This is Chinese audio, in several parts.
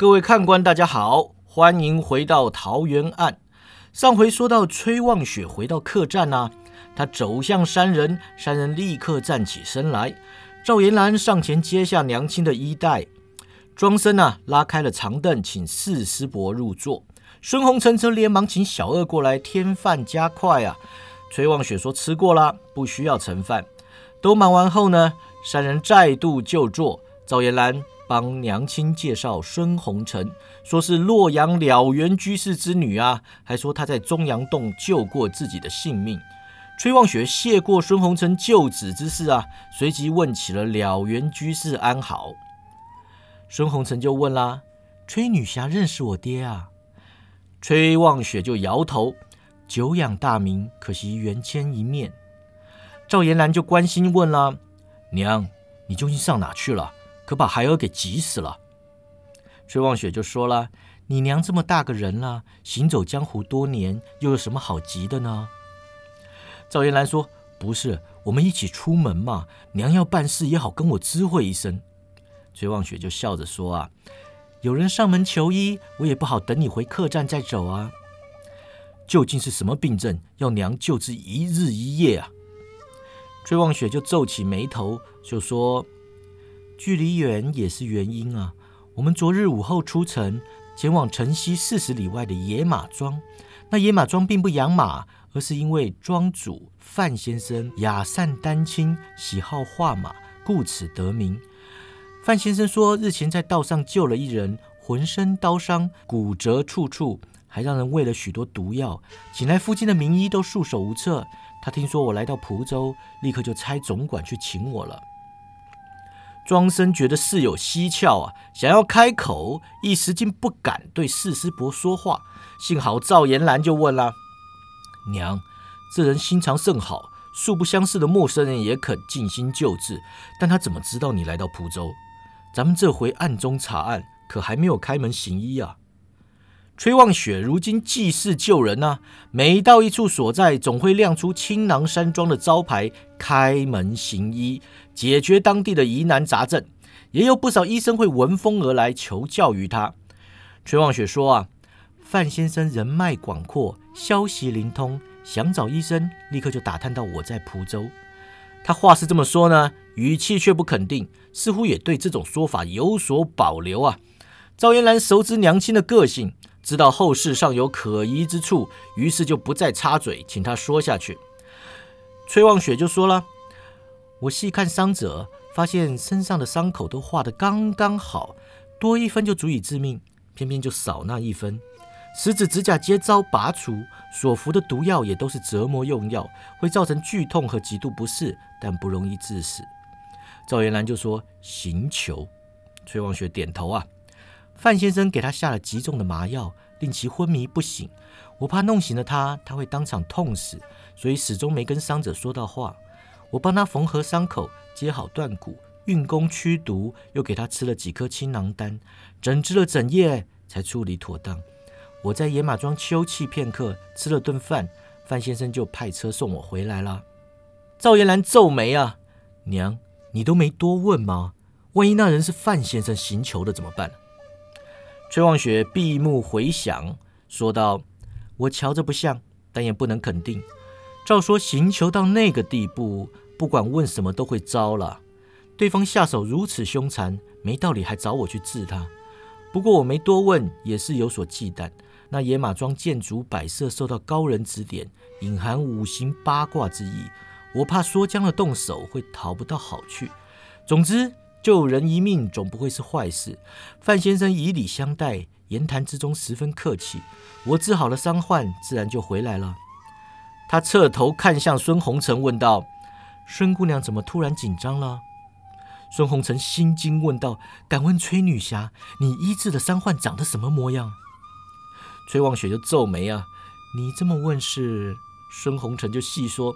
各位看官，大家好，欢迎回到桃园案。上回说到崔望雪回到客栈啊，他走向山人，山人立刻站起身来。赵延兰上前接下娘亲的衣带，庄生啊拉开了长凳，请四师伯入座。孙红尘则连忙请小二过来添饭加快啊。崔望雪说吃过了，不需要盛饭。都忙完后呢，三人再度就坐。赵延兰。帮娘亲介绍孙红尘，说是洛阳了缘居士之女啊，还说她在中阳洞救过自己的性命。崔望雪谢过孙红尘救子之事啊，随即问起了了缘居士安好。孙红尘就问啦：“崔女侠认识我爹啊？”崔望雪就摇头：“久仰大名，可惜缘牵一面。”赵延兰就关心问啦：“娘，你究竟上哪去了？”可把孩儿给急死了。崔望雪就说了：“你娘这么大个人了，行走江湖多年，又有什么好急的呢？”赵延兰说：“不是，我们一起出门嘛，娘要办事也好跟我知会一声。”崔望雪就笑着说：“啊，有人上门求医，我也不好等你回客栈再走啊。究竟是什么病症，要娘救治一日一夜啊？”崔望雪就皱起眉头，就说。距离远也是原因啊！我们昨日午后出城，前往城西四十里外的野马庄。那野马庄并不养马，而是因为庄主范先生雅善丹青，喜好画马，故此得名。范先生说，日前在道上救了一人，浑身刀伤，骨折处处，还让人喂了许多毒药，请来附近的名医都束手无策。他听说我来到蒲州，立刻就差总管去请我了。庄生觉得事有蹊跷啊，想要开口，一时竟不敢对四师伯说话。幸好赵延兰就问了：“娘，这人心肠甚好，素不相识的陌生人也肯尽心救治。但他怎么知道你来到蒲州？咱们这回暗中查案，可还没有开门行医啊。”崔望雪如今济世救人啊，每到一处所在，总会亮出青囊山庄的招牌，开门行医，解决当地的疑难杂症。也有不少医生会闻风而来求教于他。崔望雪说啊，范先生人脉广阔，消息灵通，想找医生，立刻就打探到我在蒲州。他话是这么说呢，语气却不肯定，似乎也对这种说法有所保留啊。赵延兰熟知娘亲的个性。知道后事尚有可疑之处，于是就不再插嘴，请他说下去。崔望雪就说了：“我细看伤者，发现身上的伤口都画得刚刚好，多一分就足以致命，偏偏就少那一分。食指、指甲皆遭拔除，所服的毒药也都是折磨用药，会造成剧痛和极度不适，但不容易致死。”赵延兰就说：“行求。”崔望雪点头啊。范先生给他下了极重的麻药，令其昏迷不醒。我怕弄醒了他，他会当场痛死，所以始终没跟伤者说到话。我帮他缝合伤口，接好断骨，运功驱毒，又给他吃了几颗青囊丹，整治了整夜才处理妥当。我在野马庄休憩片刻，吃了顿饭，范先生就派车送我回来了。赵延兰皱眉啊，娘，你都没多问吗？万一那人是范先生行求的怎么办？崔望雪闭目回想，说道：“我瞧着不像，但也不能肯定。照说行求到那个地步，不管问什么都会招了。对方下手如此凶残，没道理还找我去治他。不过我没多问，也是有所忌惮。那野马庄建筑摆设受到高人指点，隐含五行八卦之意，我怕说僵了动手会讨不到好去。总之。”救人一命总不会是坏事。范先生以礼相待，言谈之中十分客气。我治好了伤患，自然就回来了。他侧头看向孙红尘，问道：“孙姑娘怎么突然紧张了？”孙红尘心惊问道：“敢问崔女侠，你医治的伤患长得什么模样？”崔望雪就皱眉啊：“你这么问是？”孙红尘就细说：“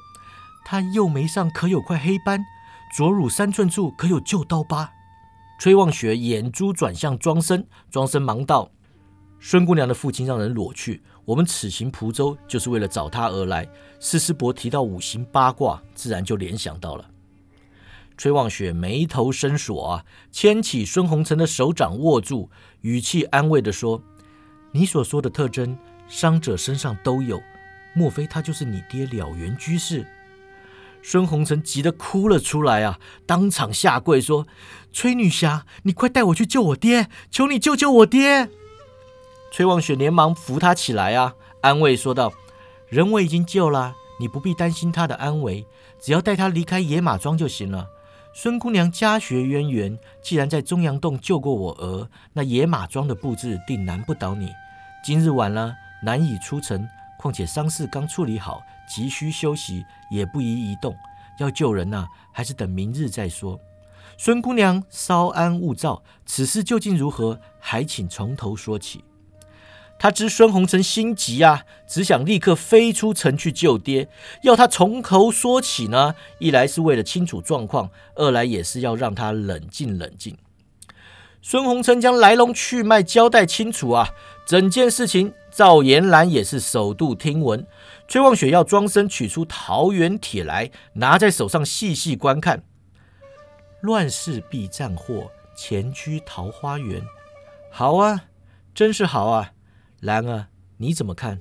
他右眉上可有块黑斑。”左乳三寸处可有旧刀疤？崔望雪眼珠转向庄生，庄生忙道：“孙姑娘的父亲让人裸去，我们此行蒲州就是为了找他而来。”施师伯提到五行八卦，自然就联想到了。崔望雪眉头深锁啊，牵起孙红尘的手掌握住，语气安慰地说：“你所说的特征，伤者身上都有，莫非他就是你爹了缘居士？”孙红尘急得哭了出来啊，当场下跪说：“崔女侠，你快带我去救我爹，求你救救我爹！”崔望雪连忙扶他起来啊，安慰说道：“人我已经救了，你不必担心他的安危，只要带他离开野马庄就行了。孙姑娘家学渊源，既然在中阳洞救过我儿，那野马庄的布置定难不倒你。今日晚了，难以出城，况且伤势刚处理好。”急需休息，也不宜移动。要救人呐，还是等明日再说。孙姑娘稍安勿躁，此事究竟如何，还请从头说起。他知孙红尘心急啊，只想立刻飞出城去救爹。要他从头说起呢，一来是为了清楚状况，二来也是要让他冷静冷静。孙红尘将来龙去脉交代清楚啊，整件事情赵延兰也是首度听闻。崔望雪要庄生取出桃园帖来，拿在手上细细观看。乱世必战祸，前居桃花源。好啊，真是好啊。兰儿，你怎么看？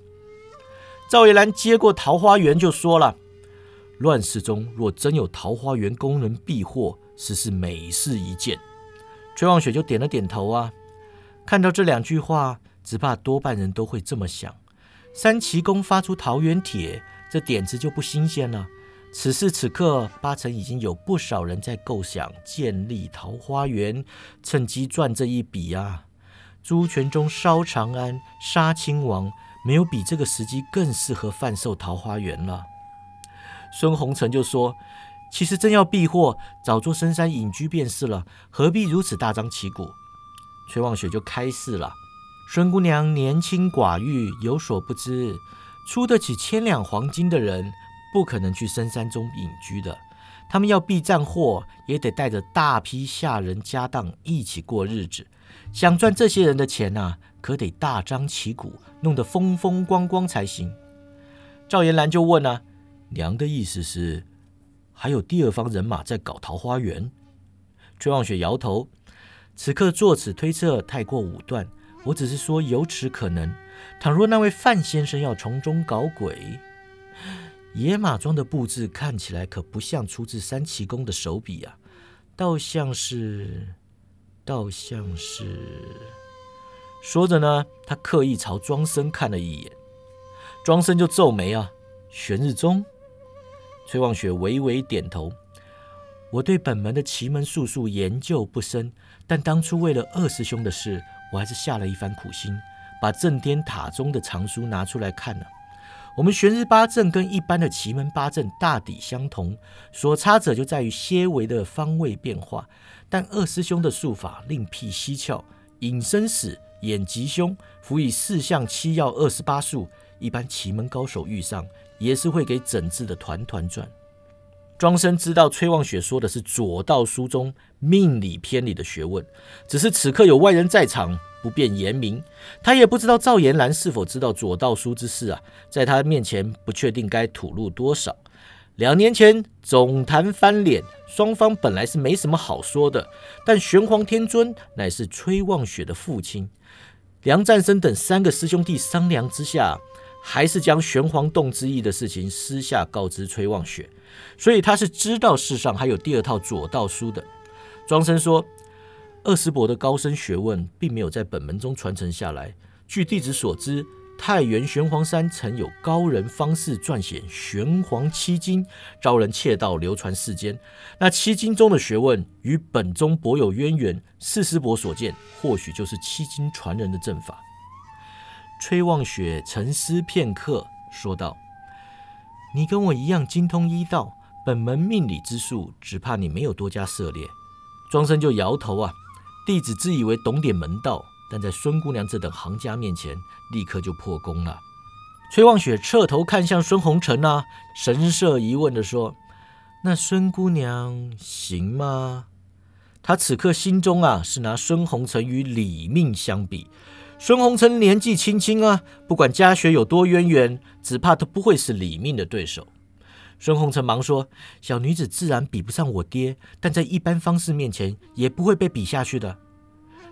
赵延兰接过桃花源就说了：乱世中若真有桃花源功能避祸，实是美事一件。崔望雪就点了点头啊。看到这两句话，只怕多半人都会这么想。三奇公发出桃园帖，这点子就不新鲜了。此时此刻，八成已经有不少人在构想建立桃花源，趁机赚这一笔啊！朱全忠烧长安、杀亲王，没有比这个时机更适合贩售桃花源了。孙红尘就说：“其实真要避祸，早做深山隐居便是了，何必如此大张旗鼓？”崔望雪就开示了。孙姑娘年轻寡欲，有所不知，出得起千两黄金的人，不可能去深山中隐居的。他们要避战祸，也得带着大批下人家当一起过日子。想赚这些人的钱呐，可得大张旗鼓，弄得风风光光才行。赵延兰就问啊：“娘的意思是，还有第二方人马在搞桃花源？”崔望雪摇头，此刻作此推测太过武断。我只是说有此可能。倘若那位范先生要从中搞鬼，野马庄的布置看起来可不像出自三奇公的手笔啊，倒像是，倒像是。说着呢，他刻意朝庄生看了一眼，庄生就皱眉啊。玄日宗，崔望雪微微点头。我对本门的奇门术数研究不深，但当初为了二师兄的事。我还是下了一番苦心，把正天塔中的藏书拿出来看了。我们玄日八阵跟一般的奇门八阵大抵相同，所差者就在于些微的方位变化。但二师兄的术法另辟蹊跷，引生死、眼吉凶，辅以四象七曜二十八术，一般奇门高手遇上，也是会给整治的团团转。庄生知道崔望雪说的是左道书中命理篇里的学问，只是此刻有外人在场，不便言明。他也不知道赵延兰是否知道左道书之事啊，在他面前不确定该吐露多少。两年前总坛翻脸，双方本来是没什么好说的，但玄黄天尊乃是崔望雪的父亲，梁战生等三个师兄弟商量之下。还是将玄黄洞之意的事情私下告知崔望雪，所以他是知道世上还有第二套左道书的。庄生说，二师伯的高深学问并没有在本门中传承下来。据弟子所知，太原玄黄山曾有高人方士撰写玄黄七经，招人窃盗流传世间。那七经中的学问与本宗颇有渊源，四师伯所见或许就是七经传人的阵法。崔望雪沉思片刻，说道：“你跟我一样精通医道，本门命理之术，只怕你没有多加涉猎。”庄生就摇头啊，弟子自以为懂点门道，但在孙姑娘这等行家面前，立刻就破功了。崔望雪侧头看向孙红尘啊，神色疑问的说：“那孙姑娘行吗？”他此刻心中啊，是拿孙红尘与李命相比。孙红尘年纪轻轻啊，不管家学有多渊源，只怕都不会是李命的对手。孙红尘忙说：“小女子自然比不上我爹，但在一般方士面前也不会被比下去的。”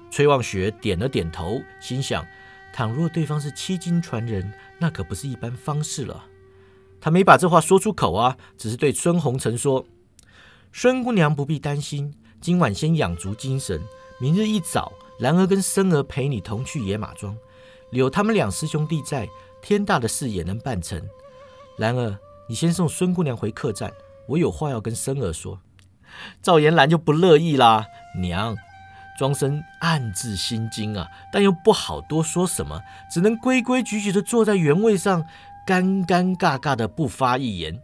崔望雪点了点头，心想：倘若对方是七金传人，那可不是一般方士了。他没把这话说出口啊，只是对孙红尘说：“孙姑娘不必担心，今晚先养足精神，明日一早，兰儿跟生儿陪你同去野马庄。有他们两师兄弟在，天大的事也能办成。兰儿。”你先送孙姑娘回客栈，我有话要跟生儿说。赵延兰就不乐意啦，娘。庄生暗自心惊啊，但又不好多说什么，只能规规矩矩的坐在原位上，尴尴尬尬的不发一言。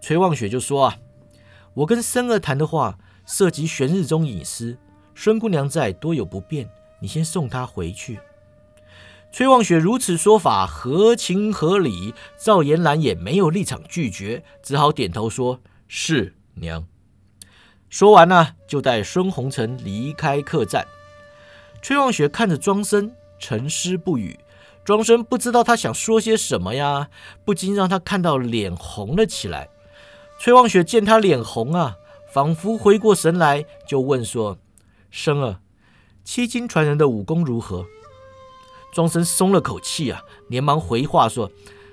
崔望雪就说啊，我跟生儿谈的话涉及玄日中隐私，孙姑娘在多有不便，你先送她回去。崔望雪如此说法合情合理，赵延兰也没有立场拒绝，只好点头说：“是娘。”说完呢，就带孙红尘离开客栈。崔望雪看着庄生沉思不语，庄生不知道他想说些什么呀，不禁让他看到脸红了起来。崔望雪见他脸红啊，仿佛回过神来，就问说：“生儿，七金传人的武功如何？”庄生松了口气啊，连忙回话说：“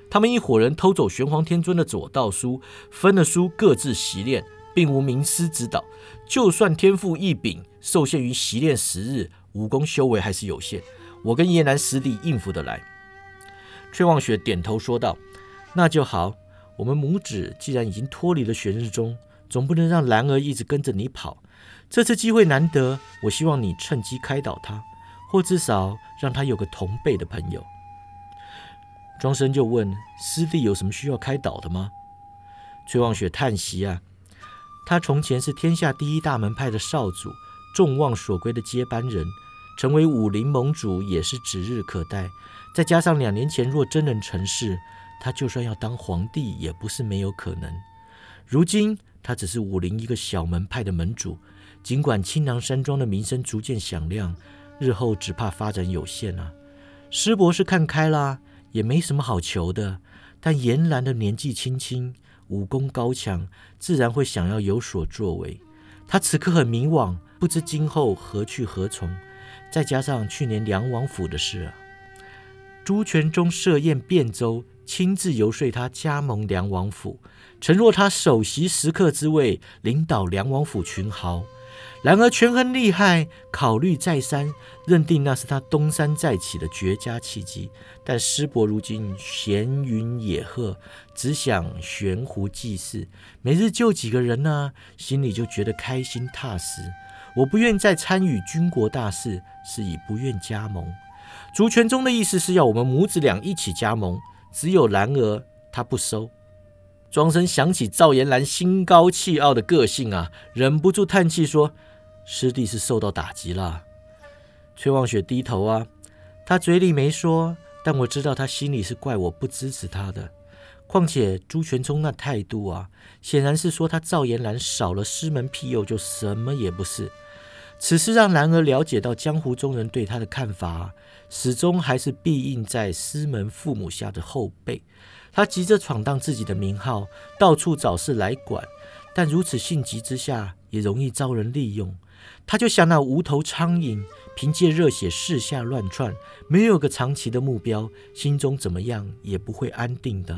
他们一伙人偷走玄黄天尊的左道书，分了书各自习练，并无名师指导。就算天赋异禀，受限于习练时日，武功修为还是有限。我跟叶南师弟应付得来。”崔望雪点头说道：“那就好。我们母子既然已经脱离了玄日宗，总不能让兰儿一直跟着你跑。这次机会难得，我希望你趁机开导他。”或至少让他有个同辈的朋友。庄生就问师弟有什么需要开导的吗？崔望雪叹息啊，他从前是天下第一大门派的少主，众望所归的接班人，成为武林盟主也是指日可待。再加上两年前若真能成事，他就算要当皇帝也不是没有可能。如今他只是武林一个小门派的门主，尽管青囊山庄的名声逐渐响亮。日后只怕发展有限啊！师伯是看开啦，也没什么好求的。但严兰的年纪轻轻，武功高强，自然会想要有所作为。他此刻很迷惘，不知今后何去何从。再加上去年梁王府的事啊，朱全忠设宴汴州，亲自游说他加盟梁王府，承诺他首席食客之位，领导梁王府群豪。然而权衡利害，考虑再三，认定那是他东山再起的绝佳契机。但师伯如今闲云野鹤，只想悬壶济世，每日救几个人呢，心里就觉得开心踏实。我不愿再参与军国大事，是以不愿加盟。竹泉宗的意思是要我们母子俩一起加盟，只有兰儿他不收。庄生想起赵延兰心高气傲的个性啊，忍不住叹气说。师弟是受到打击了，崔望雪低头啊，他嘴里没说，但我知道他心里是怪我不支持他的。况且朱全忠那态度啊，显然是说他赵延兰少了师门庇佑就什么也不是。此事让兰儿了解到江湖中人对他的看法，始终还是庇应在师门父母下的后辈。他急着闯荡自己的名号，到处找事来管，但如此性急之下，也容易遭人利用。他就像那无头苍蝇，凭借热血四下乱窜，没有个长期的目标，心中怎么样也不会安定的。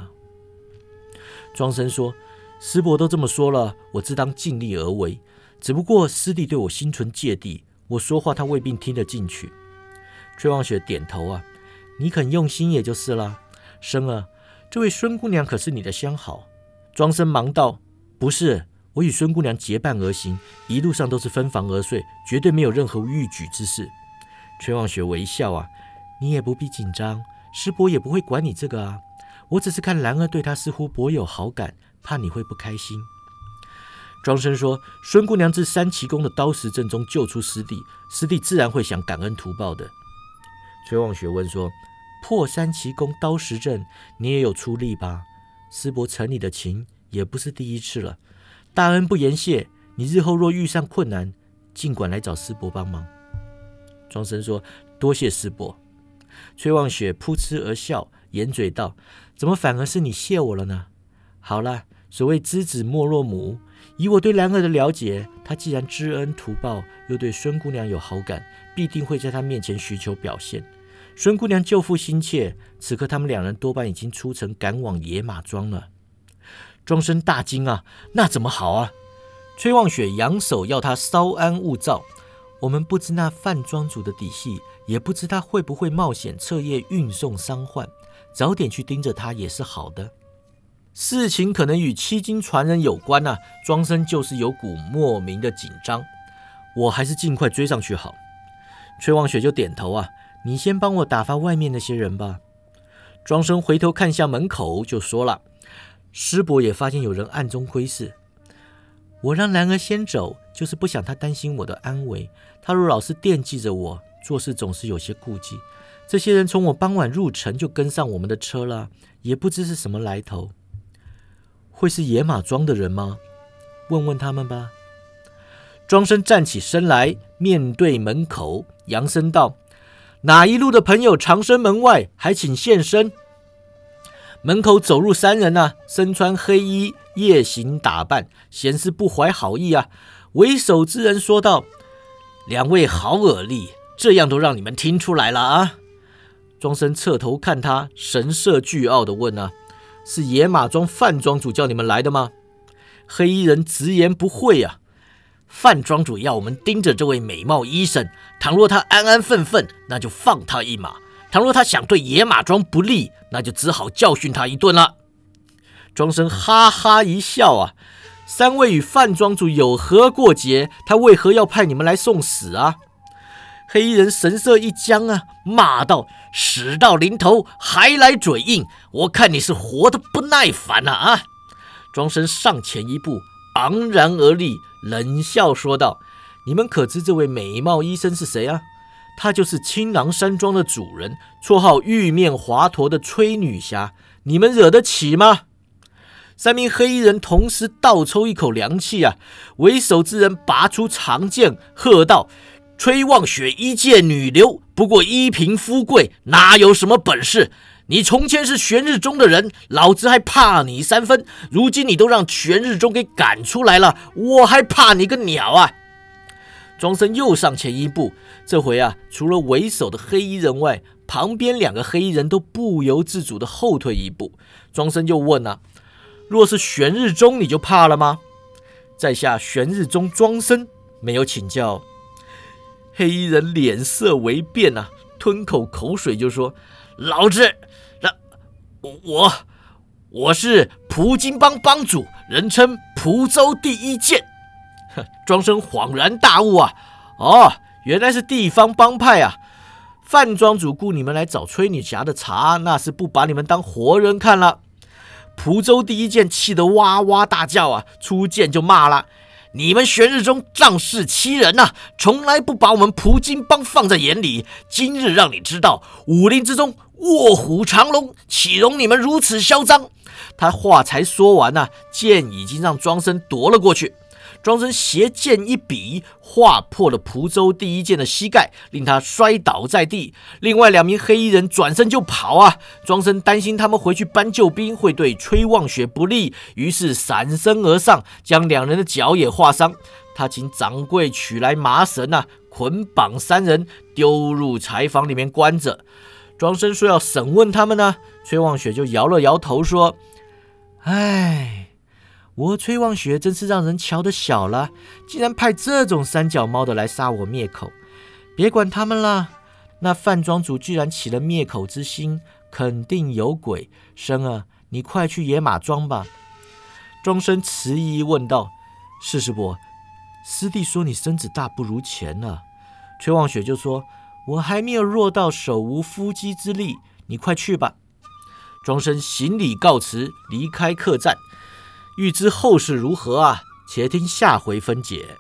庄生说：“师伯都这么说了，我自当尽力而为。只不过师弟对我心存芥蒂，我说话他未必听得进去。”崔望雪点头啊，你肯用心也就是了。生儿，这位孙姑娘可是你的相好？庄生忙道：“不是。”我与孙姑娘结伴而行，一路上都是分房而睡，绝对没有任何逾矩之事。崔望雪微笑啊，你也不必紧张，师伯也不会管你这个啊。我只是看兰儿对他似乎颇有好感，怕你会不开心。庄生说：“孙姑娘自三奇宫的刀石阵中救出师弟，师弟自然会想感恩图报的。”崔望学问说：“破山奇功刀石阵，你也有出力吧？师伯承你的情，也不是第一次了。”大恩不言谢，你日后若遇上困难，尽管来找师伯帮忙。庄生说：“多谢师伯。”崔望雪扑哧而笑，掩嘴道：“怎么反而是你谢我了呢？”好了，所谓知子莫若母，以我对兰儿的了解，她既然知恩图报，又对孙姑娘有好感，必定会在她面前寻求表现。孙姑娘救父心切，此刻他们两人多半已经出城赶往野马庄了。庄生大惊啊，那怎么好啊？崔望雪扬手要他稍安勿躁。我们不知那范庄主的底细，也不知他会不会冒险彻夜运送伤患，早点去盯着他也是好的。事情可能与七金传人有关呐。庄生就是有股莫名的紧张，我还是尽快追上去好。崔望雪就点头啊。你先帮我打发外面那些人吧。庄生回头看向门口，就说了：“师伯也发现有人暗中窥视，我让兰儿先走，就是不想他担心我的安危。他若老是惦记着我，做事总是有些顾忌。这些人从我傍晚入城就跟上我们的车了，也不知是什么来头。会是野马庄的人吗？问问他们吧。”庄生站起身来，面对门口，扬声道。哪一路的朋友长生门外，还请现身。门口走入三人啊，身穿黑衣，夜行打扮，显示不怀好意啊。为首之人说道：“两位好耳力，这样都让你们听出来了啊！”庄生侧头看他，神色倨傲的问：“啊，是野马庄范庄主叫你们来的吗？”黑衣人直言不讳啊。范庄主要我们盯着这位美貌医生，倘若他安安分分，那就放他一马；倘若他想对野马庄不利，那就只好教训他一顿了。庄生哈哈一笑啊，三位与范庄主有何过节？他为何要派你们来送死啊？黑衣人神色一僵啊，骂道：“死到临头还来嘴硬，我看你是活得不耐烦了啊！”庄生上前一步，昂然而立。冷笑说道：“你们可知这位美貌医生是谁啊？她就是青狼山庄的主人，绰号玉面华佗的崔女侠。你们惹得起吗？”三名黑衣人同时倒抽一口凉气啊！为首之人拔出长剑，喝道：“崔望雪一介女流，不过一贫夫贵，哪有什么本事？”你从前是玄日宗的人，老子还怕你三分。如今你都让玄日宗给赶出来了，我还怕你个鸟啊！庄生又上前一步，这回啊，除了为首的黑衣人外，旁边两个黑衣人都不由自主的后退一步。庄生又问啊：“若是玄日宗，你就怕了吗？”在下玄日宗庄生，没有请教。黑衣人脸色为变啊，吞口口水就说：“老子。”我我是蒲金帮帮主，人称蒲州第一剑。庄生恍然大悟啊！哦，原来是地方帮派啊！范庄主雇你们来找崔女侠的茬，那是不把你们当活人看了。蒲州第一剑气得哇哇大叫啊！出剑就骂了：“你们玄日宗仗势欺人呐，从来不把我们蒲金帮放在眼里。今日让你知道，武林之中。”卧虎藏龙，岂容你们如此嚣张？他话才说完呢，剑已经让庄生夺了过去。庄生斜剑一比，划破了蒲州第一剑的膝盖，令他摔倒在地。另外两名黑衣人转身就跑啊！庄生担心他们回去搬救兵会对崔望雪不利，于是闪身而上，将两人的脚也划伤。他请掌柜取来麻绳啊，捆绑三人，丢入柴房里面关着。庄生说要审问他们呢，崔望雪就摇了摇头说：“哎，我崔望雪真是让人瞧得小了，竟然派这种三脚猫的来杀我灭口。别管他们了，那范庄主居然起了灭口之心，肯定有鬼。生儿，你快去野马庄吧。”庄生迟疑问道：“是师伯，师弟说你身子大不如前了。”崔望雪就说。我还没有弱到手无缚鸡之力，你快去吧。庄生行礼告辞，离开客栈。欲知后事如何啊？且听下回分解。